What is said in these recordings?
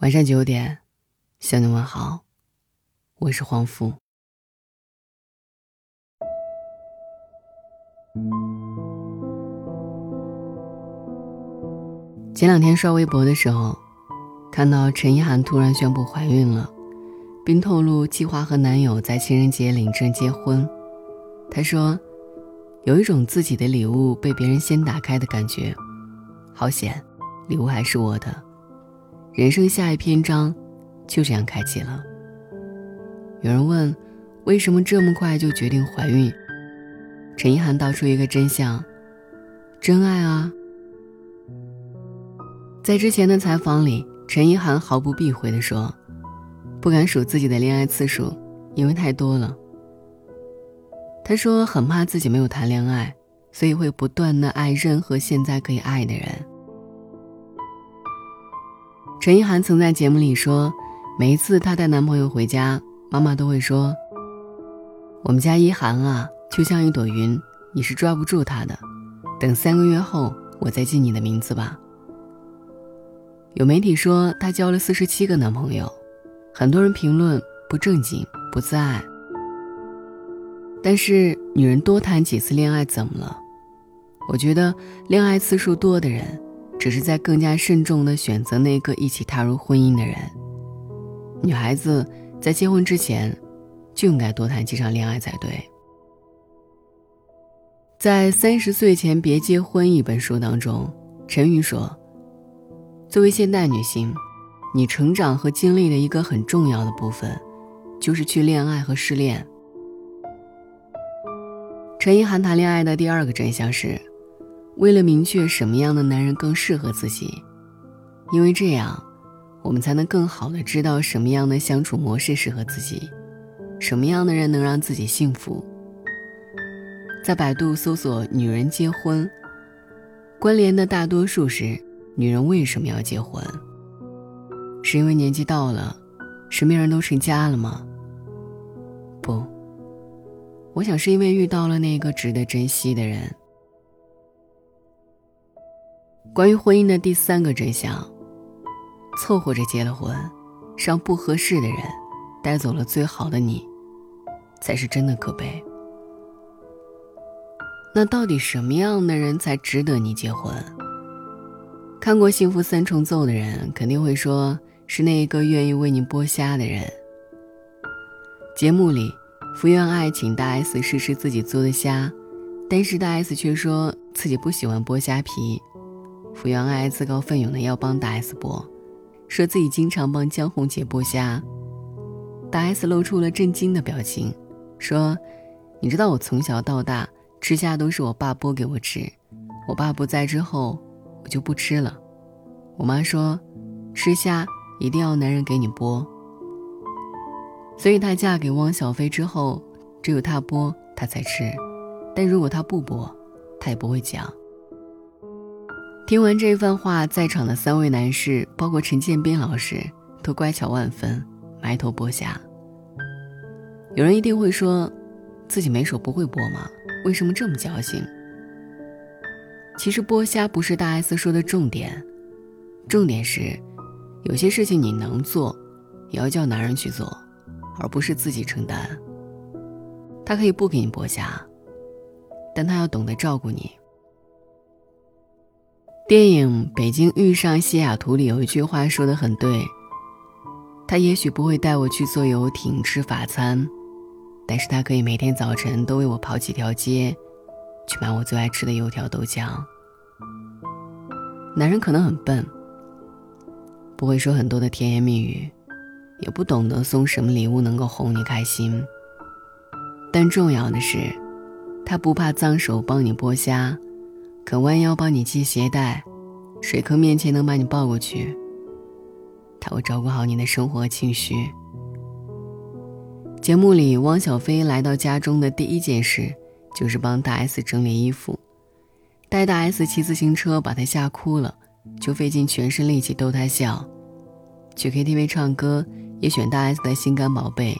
晚上九点，向你问好，我是黄福。前两天刷微博的时候，看到陈意涵突然宣布怀孕了，并透露计划和男友在情人节领证结婚。她说：“有一种自己的礼物被别人先打开的感觉，好险，礼物还是我的。人生下一篇章，就这样开启了。”有人问：“为什么这么快就决定怀孕？”陈意涵道出一个真相：真爱啊。在之前的采访里，陈意涵毫不避讳地说：“不敢数自己的恋爱次数，因为太多了。”他说：“很怕自己没有谈恋爱，所以会不断的爱任何现在可以爱的人。”陈意涵曾在节目里说：“每一次她带男朋友回家，妈妈都会说：‘我们家一涵啊，就像一朵云，你是抓不住他的。等三个月后，我再记你的名字吧。’”有媒体说她交了四十七个男朋友，很多人评论不正经、不自爱。但是女人多谈几次恋爱怎么了？我觉得恋爱次数多的人，只是在更加慎重地选择那个一起踏入婚姻的人。女孩子在结婚之前，就应该多谈几场恋爱才对。在《三十岁前别结婚》一本书当中，陈宇说。作为现代女性，你成长和经历的一个很重要的部分，就是去恋爱和失恋。陈意涵谈恋爱的第二个真相是，为了明确什么样的男人更适合自己，因为这样，我们才能更好的知道什么样的相处模式适合自己，什么样的人能让自己幸福。在百度搜索“女人结婚”，关联的大多数是。女人为什么要结婚？是因为年纪到了，身边人都成家了吗？不，我想是因为遇到了那个值得珍惜的人。关于婚姻的第三个真相：凑合着结了婚，让不合适的人带走了最好的你，才是真的可悲。那到底什么样的人才值得你结婚？看过《幸福三重奏》的人肯定会说，是那一个愿意为你剥虾的人。节目里，福原爱请大 S 试试自己做的虾，但是大 S 却说自己不喜欢剥虾皮。福原爱自告奋勇的要帮大 S 剥，说自己经常帮江宏杰剥虾。大 S 露出了震惊的表情，说：“你知道我从小到大吃虾都是我爸剥给我吃，我爸不在之后。”我就不吃了。我妈说，吃虾一定要男人给你剥。所以她嫁给汪小菲之后，只有他剥，她才吃。但如果他不剥，她也不会讲。听完这一番话，在场的三位男士，包括陈建斌老师，都乖巧万分，埋头剥虾。有人一定会说，自己没手不会剥吗？为什么这么矫情？其实剥虾不是大 S 说的重点，重点是，有些事情你能做，也要叫男人去做，而不是自己承担。他可以不给你剥虾，但他要懂得照顾你。电影《北京遇上西雅图》里有一句话说的很对，他也许不会带我去坐游艇吃法餐，但是他可以每天早晨都为我跑几条街。去买我最爱吃的油条豆浆。男人可能很笨，不会说很多的甜言蜜语，也不懂得送什么礼物能够哄你开心。但重要的是，他不怕脏手帮你剥虾，肯弯腰帮你系鞋带，水坑面前能把你抱过去。他会照顾好你的生活和情绪。节目里，汪小菲来到家中的第一件事。就是帮大 S 整理衣服，带大 S 骑自行车把她吓哭了，就费尽全身力气逗她笑。去 KTV 唱歌也选大 S 的心肝宝贝，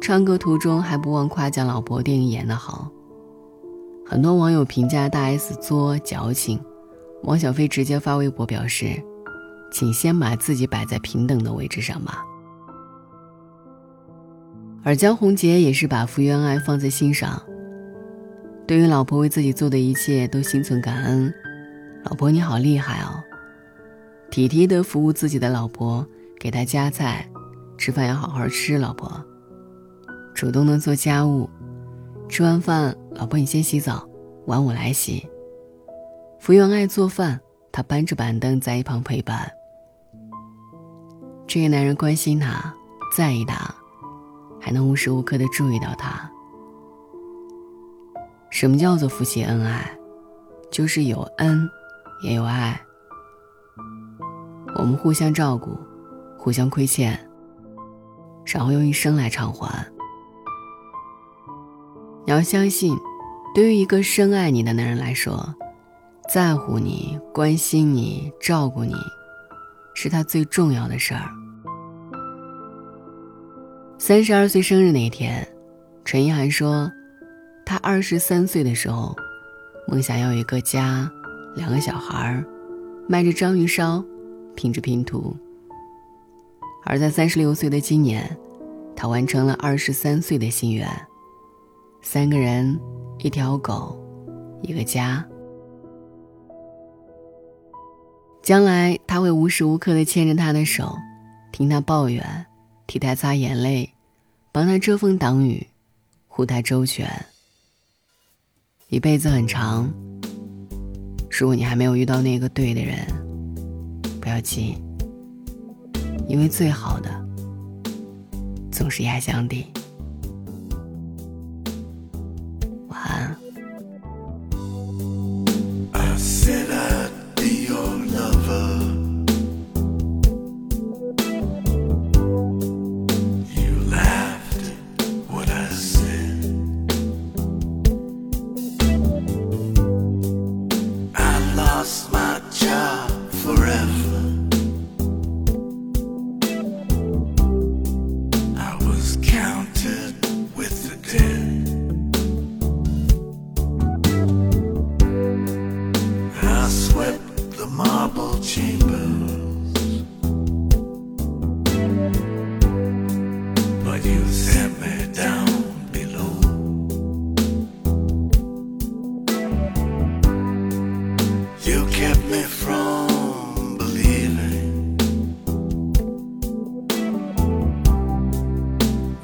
唱歌途中还不忘夸奖老婆电影演得好。很多网友评价大 S 作矫情，王小飞直接发微博表示：“请先把自己摆在平等的位置上吧。而江宏杰也是把福原爱放在心上，对于老婆为自己做的一切都心存感恩。老婆你好厉害哦，体贴的服务自己的老婆，给她夹菜，吃饭要好好吃。老婆，主动的做家务，吃完饭，老婆你先洗澡，碗我来洗。福原爱做饭，他搬着板凳在一旁陪伴。这个男人关心她，在意她。还能无时无刻的注意到他。什么叫做夫妻恩爱？就是有恩，也有爱。我们互相照顾，互相亏欠，然后用一生来偿还。你要相信，对于一个深爱你的男人来说，在乎你、关心你、照顾你，是他最重要的事儿。三十二岁生日那天，陈意涵说，她二十三岁的时候，梦想要有一个家，两个小孩儿，卖着章鱼烧，拼着拼图。而在三十六岁的今年，她完成了二十三岁的心愿：三个人，一条狗，一个家。将来，他会无时无刻的牵着她的手，听她抱怨，替她擦眼泪。帮他遮风挡雨，护他周全。一辈子很长，如果你还没有遇到那个对的人，不要急，因为最好的总是压箱底。from believing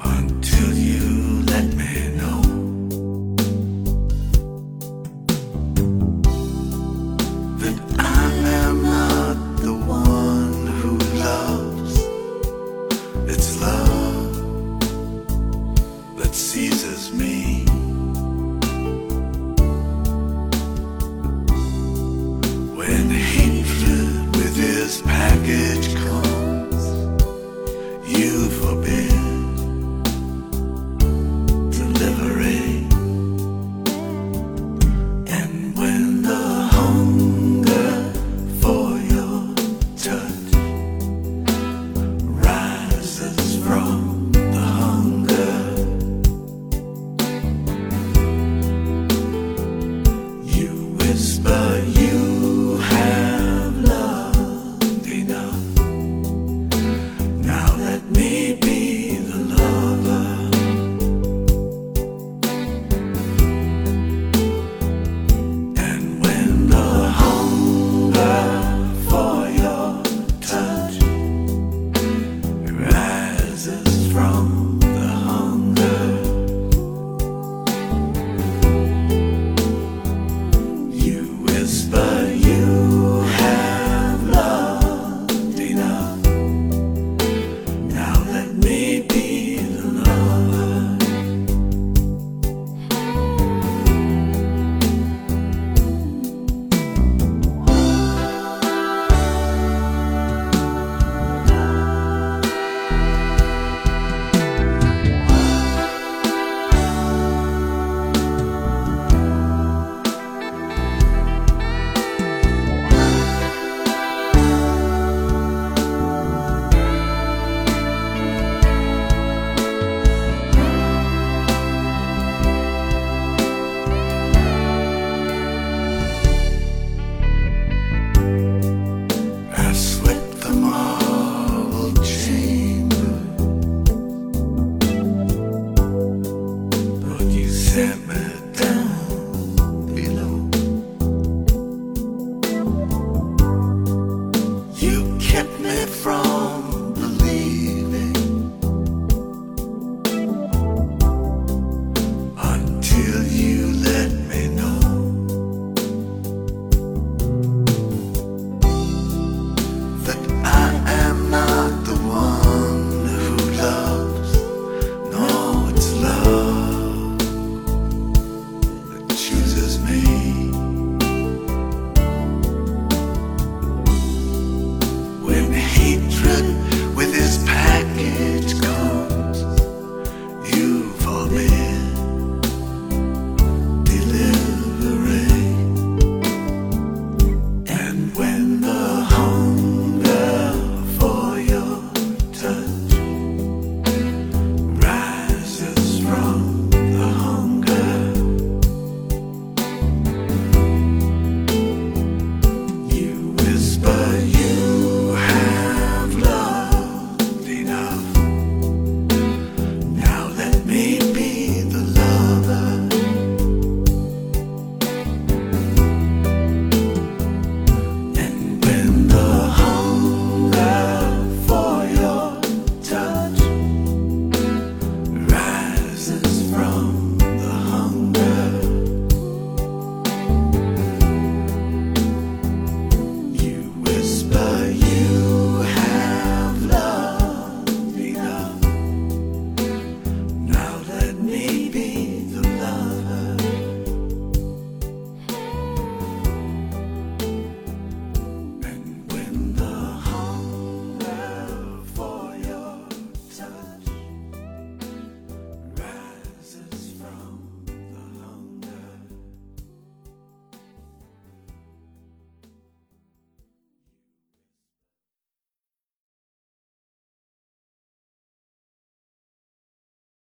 until you let me know that I am not the one who loves. It's love that seizes me. get